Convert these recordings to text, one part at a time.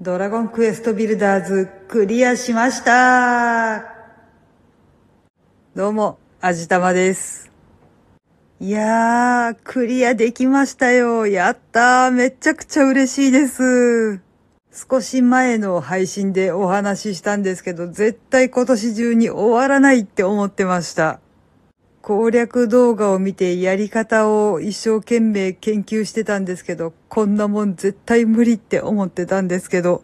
ドラゴンクエストビルダーズクリアしましたどうも、あじたまです。いやー、クリアできましたよ。やったー。めちゃくちゃ嬉しいです。少し前の配信でお話ししたんですけど、絶対今年中に終わらないって思ってました。攻略動画を見てやり方を一生懸命研究してたんですけど、こんなもん絶対無理って思ってたんですけど、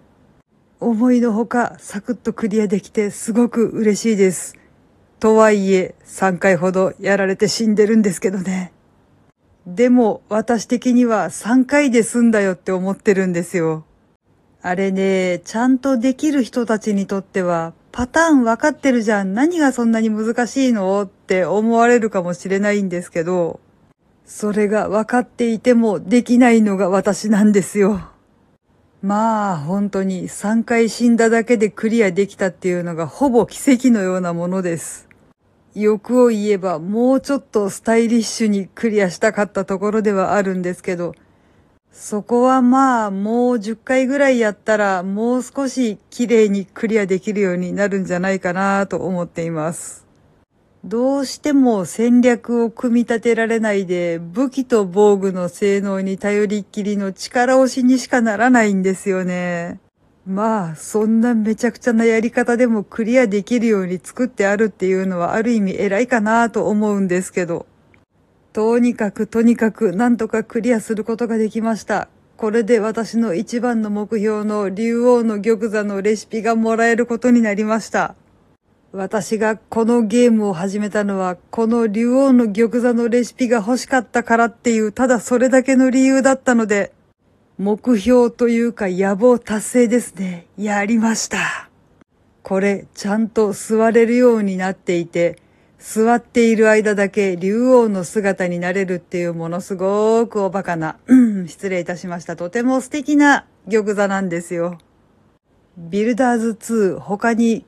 思いのほかサクッとクリアできてすごく嬉しいです。とはいえ、3回ほどやられて死んでるんですけどね。でも、私的には3回で済んだよって思ってるんですよ。あれね、ちゃんとできる人たちにとっては、パターン分かってるじゃん。何がそんなに難しいの？って思われるかもしれないんですけど、それが分かっていてもできないのが私なんですよ。まあ、本当に3回死んだだけでクリアできたっていうのがほぼ奇跡のようなものです。欲を言えばもうちょっとスタイリッシュにクリアしたかったところではあるんですけど、そこはまあもう10回ぐらいやったらもう少し綺麗にクリアできるようになるんじゃないかなと思っています。どうしても戦略を組み立てられないで武器と防具の性能に頼りっきりの力押しにしかならないんですよね。まあ、そんなめちゃくちゃなやり方でもクリアできるように作ってあるっていうのはある意味偉いかなと思うんですけど。とにかくとにかくなんとかクリアすることができました。これで私の一番の目標の竜王の玉座のレシピがもらえることになりました。私がこのゲームを始めたのは、この竜王の玉座のレシピが欲しかったからっていう、ただそれだけの理由だったので、目標というか野望達成ですね。やりました。これ、ちゃんと座れるようになっていて、座っている間だけ竜王の姿になれるっていうものすごくおバカな、失礼いたしました。とても素敵な玉座なんですよ。ビルダーズ2他に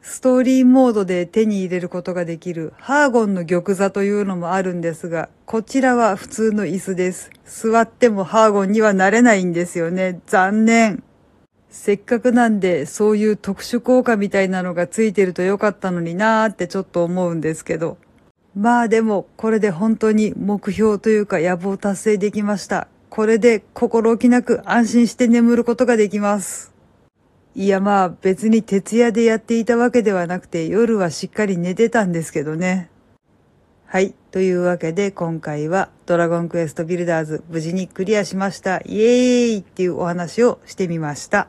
ストーリーモードで手に入れることができるハーゴンの玉座というのもあるんですが、こちらは普通の椅子です。座ってもハーゴンにはなれないんですよね。残念。せっかくなんで、そういう特殊効果みたいなのがついてるとよかったのになーってちょっと思うんですけど。まあでも、これで本当に目標というか野望達成できました。これで心置きなく安心して眠ることができます。いやまあ別に徹夜でやっていたわけではなくて夜はしっかり寝てたんですけどね。はい。というわけで今回はドラゴンクエストビルダーズ無事にクリアしました。イエーイっていうお話をしてみました。